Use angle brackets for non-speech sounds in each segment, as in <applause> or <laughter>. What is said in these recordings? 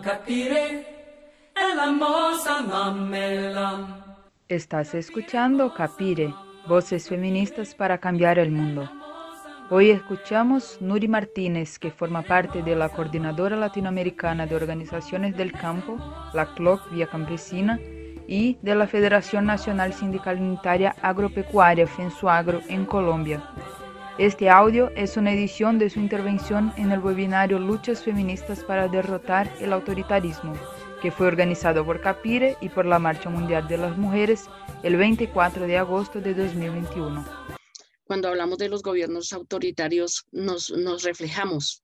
capire. Estás escuchando Capire, voces feministas para cambiar el mundo. Hoy escuchamos Nuri Martínez, que forma parte de la Coordinadora Latinoamericana de Organizaciones del Campo, la CLOC Vía Campesina, y de la Federación Nacional Sindical Unitaria Agropecuaria FENSUAGRO en Colombia. Este audio es una edición de su intervención en el webinario Luchas Feministas para Derrotar el Autoritarismo, que fue organizado por Capire y por la Marcha Mundial de las Mujeres el 24 de agosto de 2021. Cuando hablamos de los gobiernos autoritarios, nos, reflejamos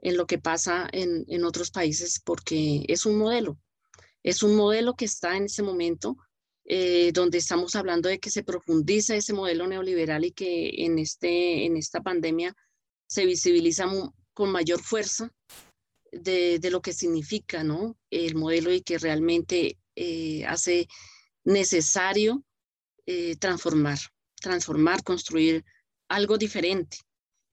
en lo que pasa en, en otros países porque es un modelo, es un modelo que está en ese momento eh, donde estamos hablando de que se profundiza ese modelo neoliberal y que en, este, en esta pandemia se visibiliza con mayor fuerza de, de, lo que significa ¿no? el modelo y que realmente eh, hace necesario eh, transformar, transformar, construir algo diferente.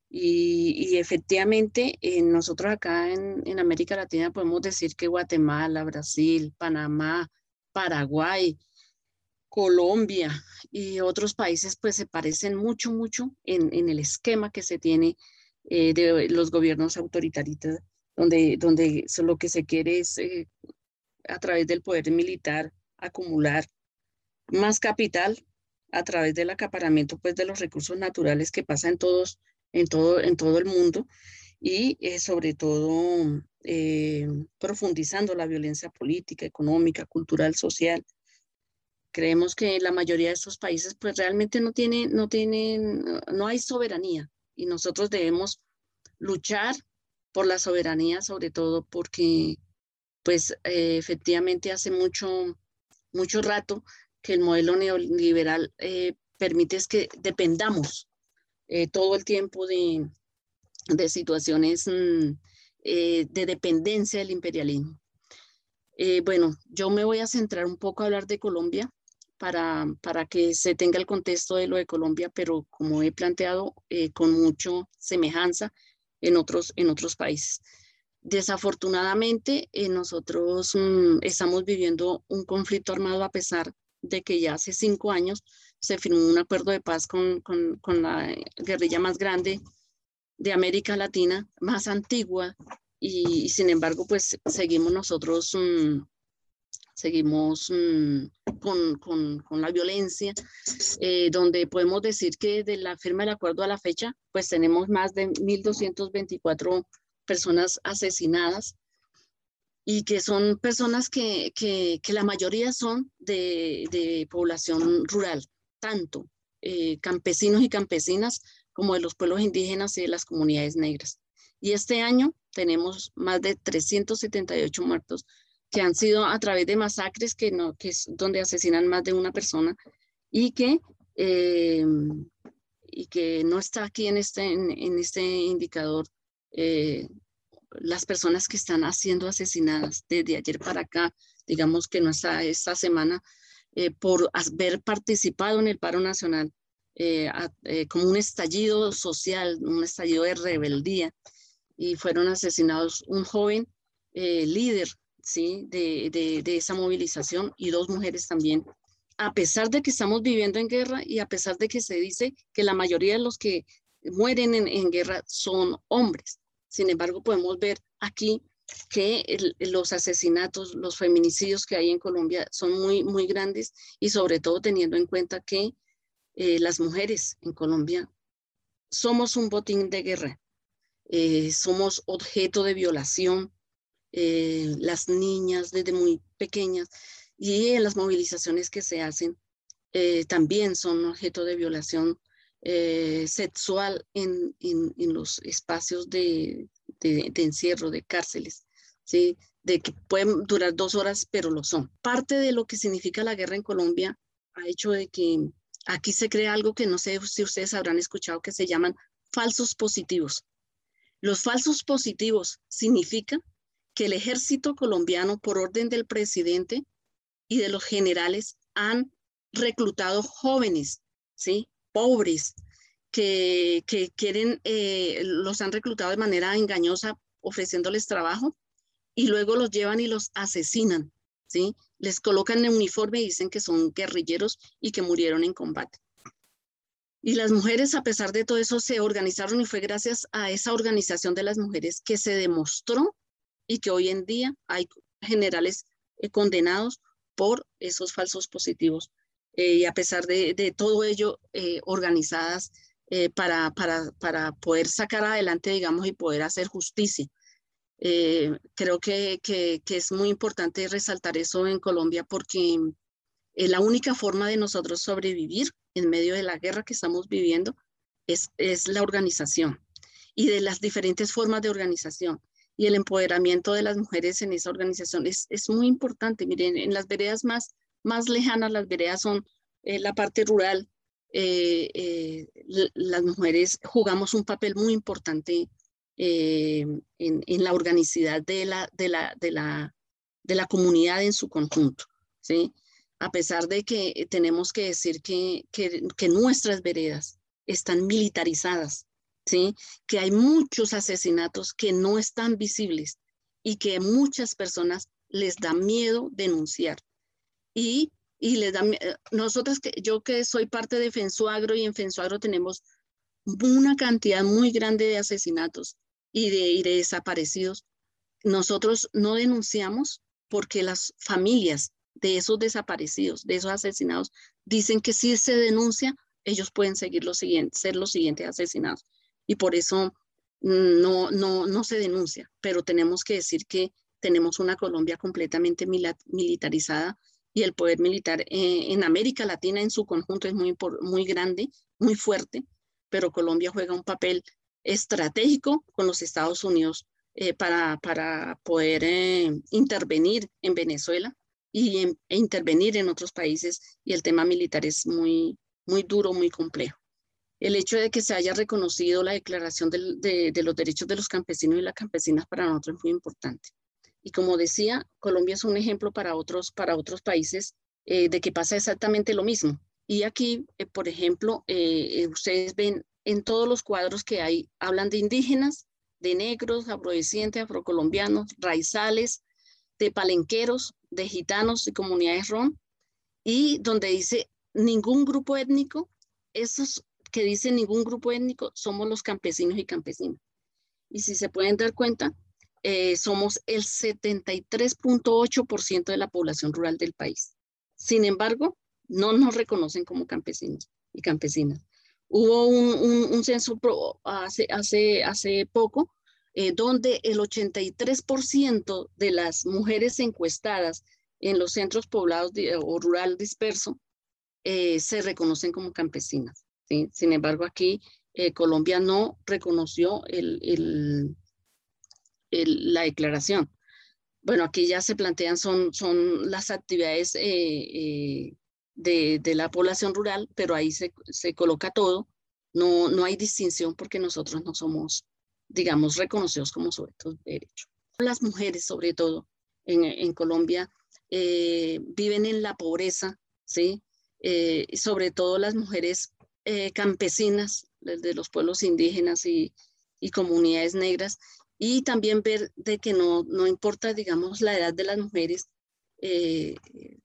Y, y efectivamente, nosotros acá en, en América Latina podemos decir que Guatemala, Brasil, Panamá, Paraguay, Colombia y otros países pues se parecen mucho, mucho en, el esquema que se tiene eh, de los gobiernos autoritarios, donde, donde lo que se quiere es eh, a través del poder militar acumular más capital a través del acaparamiento pues de los recursos naturales que pasa en todos en todo en todo el mundo y eh, sobre todo profundizando la violencia política, económica, cultural, social creemos que la mayoría de estos países pues realmente no tienen, no tienen, no hay soberanía y nosotros debemos luchar por la soberanía, sobre todo porque pues eh, efectivamente hace mucho, mucho rato que el modelo neoliberal eh, permite es que dependamos eh, todo el tiempo de, de situaciones mm, de dependencia del imperialismo. bueno, yo me voy a centrar un poco a hablar de Colombia para, para que se tenga el contexto de lo de Colombia, pero como he planteado, eh, con mucha semejanza en otros, en otros países. Desafortunadamente, eh, nosotros mm, estamos viviendo un conflicto armado a pesar de que ya hace cinco años se firmó un acuerdo de paz con, con, con la guerrilla más grande de América Latina, más antigua, y, sin embargo, pues seguimos nosotros mm, seguimos mm, con, con, con, la violencia, eh, donde podemos decir que de la firma del acuerdo a la fecha, pues tenemos más de 1.224 personas asesinadas y que son personas que, que, que la mayoría son de, de población rural, tanto eh, campesinos y campesinas como de los pueblos indígenas y de las comunidades negras. Y este año tenemos más de 378 muertos que han sido a través de masacres, que, no, que es donde asesinan más de una persona y que, eh, y que no está aquí en este, en, este indicador eh, las personas que están siendo asesinadas desde ayer para acá, digamos que no está esta semana, eh, por haber participado en el paro nacional como un estallido social, un estallido de rebeldía, y fueron asesinados un joven líder ¿sí? De, de, esa movilización y dos mujeres también. A pesar de que estamos viviendo en guerra y a pesar de que se dice que la mayoría de los que mueren en, en guerra son hombres. Sin embargo, podemos ver aquí que los asesinatos, los feminicidios que hay en Colombia son muy, muy grandes y sobre todo teniendo en cuenta que eh, las mujeres en Colombia somos un botín de guerra, eh, somos objeto de violación, eh, las niñas desde muy pequeñas y en las movilizaciones que se hacen eh, también son objeto de violación eh, sexual en, en, los espacios de, de, encierro, de cárceles, ¿sí? de que pueden durar dos horas, pero lo son. Parte de lo que significa la guerra en Colombia ha hecho de que aquí se crea algo que no sé si ustedes habrán escuchado que se llaman falsos positivos. Los falsos positivos significan que el ejército colombiano, por orden del presidente y de los generales, han reclutado jóvenes, ¿sí? Pobres, que, que quieren, eh, los han reclutado de manera engañosa ofreciéndoles trabajo y luego los llevan y los asesinan, ¿sí? Les colocan en uniforme y dicen que son guerrilleros y que murieron en combate. Y las mujeres, a pesar de todo eso, se organizaron y fue gracias a esa organización de las mujeres que se demostró y que hoy en día hay generales eh, condenados por esos falsos positivos. Eh, y a pesar de, todo ello, eh, organizadas para, para, para, poder sacar adelante, digamos, y poder hacer justicia. creo que, que, que, es muy importante resaltar eso en Colombia porque la única forma de nosotros sobrevivir en medio de la guerra que estamos viviendo es, es la organización y de las diferentes formas de organización y el empoderamiento de las mujeres en esa organización es, es muy importante. Miren, en las veredas más, más lejanas, las veredas son eh, la parte rural, eh, eh, las mujeres jugamos un papel muy importante en, en, la organicidad de la, de, la, de, la, de la comunidad en su conjunto. ¿sí? a pesar de que tenemos que decir que, que, nuestras veredas están militarizadas, ¿sí? que hay muchos asesinatos que no están visibles y que muchas personas les da miedo denunciar. Y, y les da, eh, nosotros, que, yo que soy parte de Fensuagro y en Fensuagro tenemos una cantidad muy grande de asesinatos y de, y de desaparecidos, nosotros no denunciamos porque las familias de esos desaparecidos, de esos asesinados, dicen que si se denuncia, ellos pueden seguir los siguientes, ser los siguientes asesinados. Y por eso no, no, no se denuncia, pero tenemos que decir que tenemos una Colombia completamente militarizada y el poder militar eh, en América Latina en su conjunto es muy, muy grande, muy fuerte, pero Colombia juega un papel estratégico con los Estados Unidos eh, para, para poder eh, intervenir en Venezuela y e intervenir en otros países y el tema militar es muy, muy duro, muy complejo. El hecho de que se haya reconocido la declaración de, los derechos de los campesinos y las campesinas para nosotros es muy importante. Y como decía, Colombia es un ejemplo para otros, para otros países eh, de que pasa exactamente lo mismo. Y aquí, eh, por ejemplo, eh, ustedes ven en todos los cuadros que hay, hablan de indígenas, de negros, afrodescendientes, afrocolombianos, raizales, de palenqueros, de gitanos y comunidades rom, y donde dice ningún grupo étnico, esos que dicen ningún grupo étnico somos los campesinos y campesinas. Y si se pueden dar cuenta, eh, somos el 73.8% de la población rural del país. Sin embargo, no nos reconocen como campesinos y campesinas. Hubo un, censo hace, hace, hace poco eh, donde el 83% de las mujeres encuestadas en los centros poblados o rural disperso eh, se reconocen como campesinas. Sin embargo, aquí eh, Colombia no reconoció la declaración. Bueno, aquí ya se plantean, son, son las actividades de, de, la población rural, pero ahí se, se coloca todo. No, no hay distinción porque nosotros no somos digamos, reconocidos como sujetos de derecho. Las mujeres, sobre todo en, Colombia, eh, viven en la pobreza, ¿sí? Eh, sobre todo las mujeres eh, campesinas de los pueblos indígenas y, comunidades negras, y también ver de que no, no importa, digamos, la edad de las mujeres,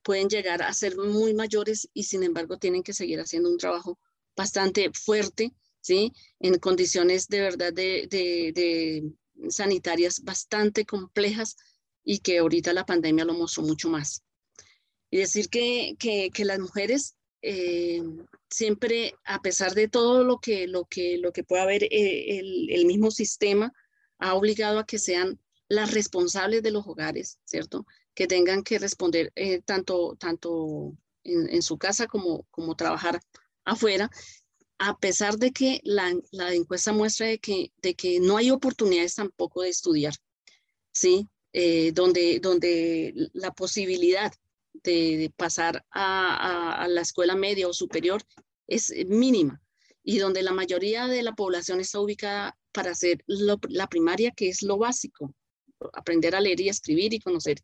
pueden llegar a ser muy mayores y sin embargo tienen que seguir haciendo un trabajo bastante fuerte ¿sí? En condiciones de verdad de, sanitarias bastante complejas y que ahorita la pandemia lo mostró mucho más. Y decir que, las mujeres eh, siempre, a pesar de todo lo que, lo que, lo que pueda haber, eh, el, mismo sistema ha obligado a que sean las responsables de los hogares, ¿cierto? Que tengan que responder eh, tanto, tanto en, su casa como, como trabajar afuera a pesar de que la, encuesta muestra de que, de que no hay oportunidades tampoco de estudiar, ¿sí? Donde, donde la posibilidad de, pasar a, la escuela media o superior es mínima y donde la mayoría de la población está ubicada para hacer la primaria, que es lo básico, aprender a leer y escribir y conocer.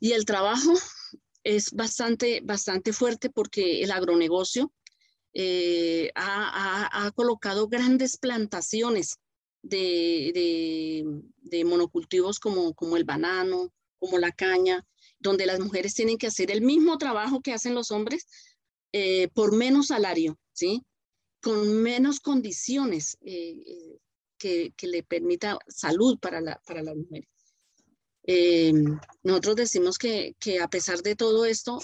Y el trabajo <laughs> es bastante, bastante fuerte porque el agronegocio eh, ha, colocado grandes plantaciones de, monocultivos como el banano, como la caña, donde las mujeres tienen que hacer el mismo trabajo que hacen los hombres eh, por menos salario, ¿sí? Con menos condiciones eh, eh, que, que, le permita salud para, la, para las mujeres. nosotros decimos que, que, a pesar de todo esto,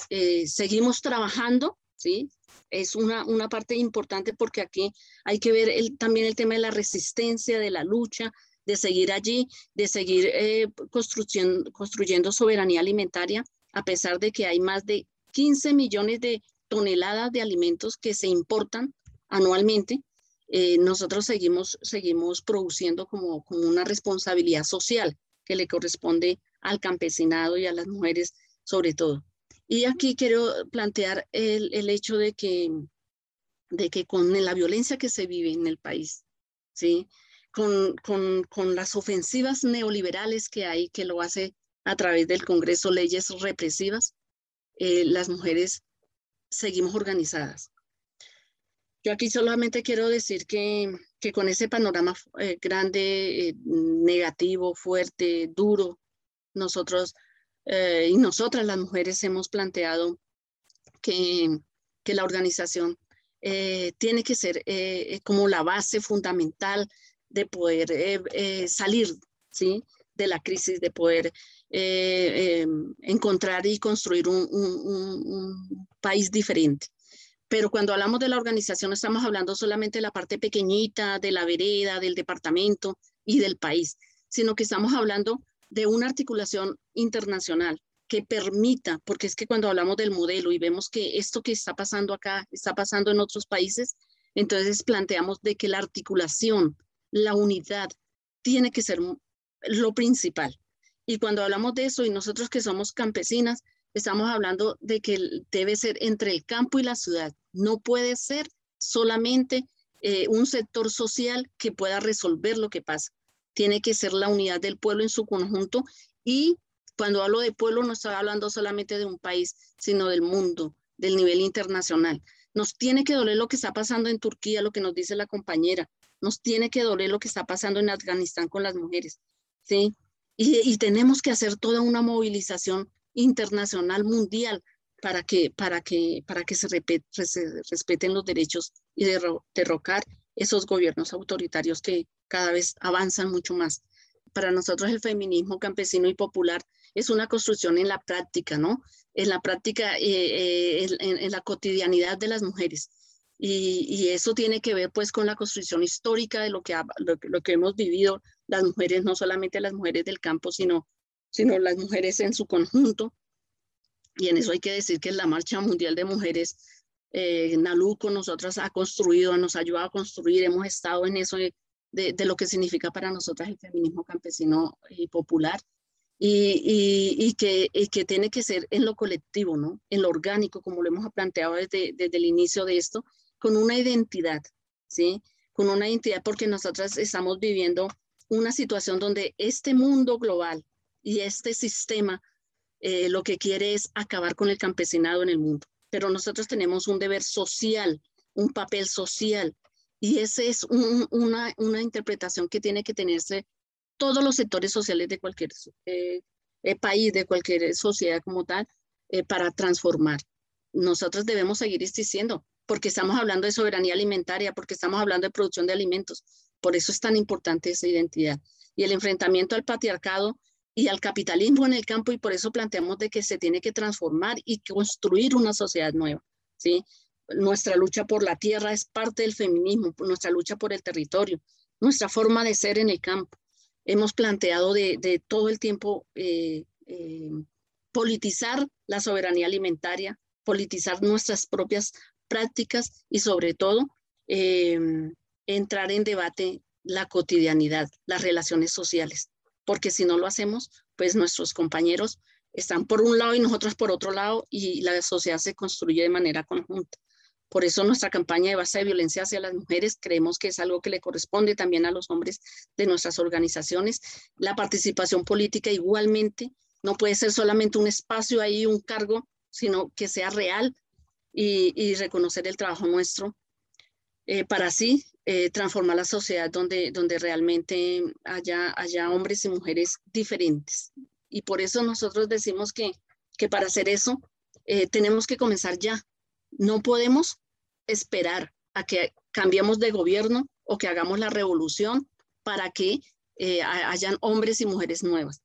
seguimos trabajando, ¿sí? Es una, una parte importante porque aquí hay que ver también el tema de la resistencia, de la lucha, de seguir allí, de seguir eh, construyendo, soberanía alimentaria, a pesar de que hay más de 15 millones de toneladas de alimentos que se importan anualmente, eh, nosotros seguimos, seguimos produciendo como, como una responsabilidad social que le corresponde al campesinado y a las mujeres sobre todo. Y aquí quiero plantear el, el hecho de que, de que con la violencia que se vive en el país, ¿sí? Con, con, con las ofensivas neoliberales que hay, que lo hace a través del Congreso, leyes represivas, eh, las mujeres seguimos organizadas. Yo aquí solamente quiero decir que, que con ese panorama eh, grande, eh, negativo, fuerte, duro, nosotros y nosotras las mujeres hemos planteado que, que la organización tiene que ser como la base fundamental de poder eh, eh, salir ¿sí? de la crisis, de poder eh, encontrar y construir un, un, país diferente. Pero cuando hablamos de la organización estamos hablando solamente de la parte pequeñita, de la vereda, del departamento y del país, sino que estamos hablando de una articulación internacional que permita, porque es que cuando hablamos del modelo y vemos que esto que está pasando acá está pasando en otros países, entonces planteamos de que la articulación la unidad tiene que ser lo principal. Y cuando hablamos de eso, y nosotros que somos campesinas, estamos hablando de que debe ser entre el campo y la ciudad. No puede ser solamente eh, un sector social que pueda resolver lo que pasa. Tiene que ser la unidad del pueblo en su conjunto. Y cuando hablo de pueblo, no estoy hablando solamente de un país, sino del mundo, del nivel internacional. Nos tiene que doler lo que está pasando en Turquía, lo que nos dice la compañera. Nos tiene que doler lo que está pasando en Afganistán con las mujeres, ¿sí? Y, tenemos que hacer toda una movilización internacional, mundial, para que, para que, para que se, respeten los derechos y derrocar esos gobiernos autoritarios que cada vez avanzan mucho más. Para nosotros el feminismo campesino y popular es una construcción en la práctica, ¿no? En la práctica, eh, eh, en, la cotidianidad de las mujeres. Y, eso tiene que ver pues con la construcción histórica de lo que, lo, que hemos vivido las mujeres, no solamente las mujeres del campo, sino, sino las mujeres en su conjunto. Y en eso hay que decir que la Marcha Mundial de Mujeres, eh, Naluco, nosotras ha construido, nos ha ayudado a construir, hemos estado en eso de, de, lo que significa para nosotras el feminismo campesino y popular. Y, y, y, que, y, que, tiene que ser en lo colectivo, ¿no? En lo orgánico, como lo hemos planteado desde, desde el inicio de esto, con una identidad, ¿sí? Con una identidad porque nosotras estamos viviendo una situación donde este mundo global y este sistema eh, lo que quiere es acabar con el campesinado en el mundo. Pero nosotros tenemos un deber social, un papel social, y esa es una, una, interpretación que tiene que tenerse todos los sectores sociales de cualquier eh, eh, país, de cualquier sociedad como tal, para transformar. Nosotros debemos seguir existiendo porque estamos hablando de soberanía alimentaria, porque estamos hablando de producción de alimentos. Por eso es tan importante esa identidad. Y el enfrentamiento al patriarcado y al capitalismo en el campo, y por eso planteamos de que se tiene que transformar y construir una sociedad nueva. ¿sí? Nuestra lucha por la tierra es parte del feminismo, nuestra lucha por el territorio, nuestra forma de ser en el campo. Hemos planteado de, todo el tiempo eh, eh, politizar la soberanía alimentaria, politizar nuestras propias prácticas y sobre todo em, entrar en debate la cotidianidad, las relaciones sociales, porque si no lo hacemos, pues nuestros compañeros están por un lado y nosotros por otro lado y la sociedad se construye de manera conjunta. Por eso nuestra campaña de base de violencia hacia las mujeres creemos que es algo que le corresponde también a los hombres de nuestras organizaciones. La participación política igualmente no puede ser solamente un espacio ahí, un cargo, sino que sea real, y, reconocer el trabajo nuestro eh, para así eh, transformar la sociedad donde, donde realmente haya, haya hombres y mujeres diferentes. Y por eso nosotros decimos que, que para hacer eso eh, tenemos que comenzar ya. No podemos esperar a que cambiemos de gobierno o que hagamos la revolución para que eh, hayan hombres y mujeres nuevas.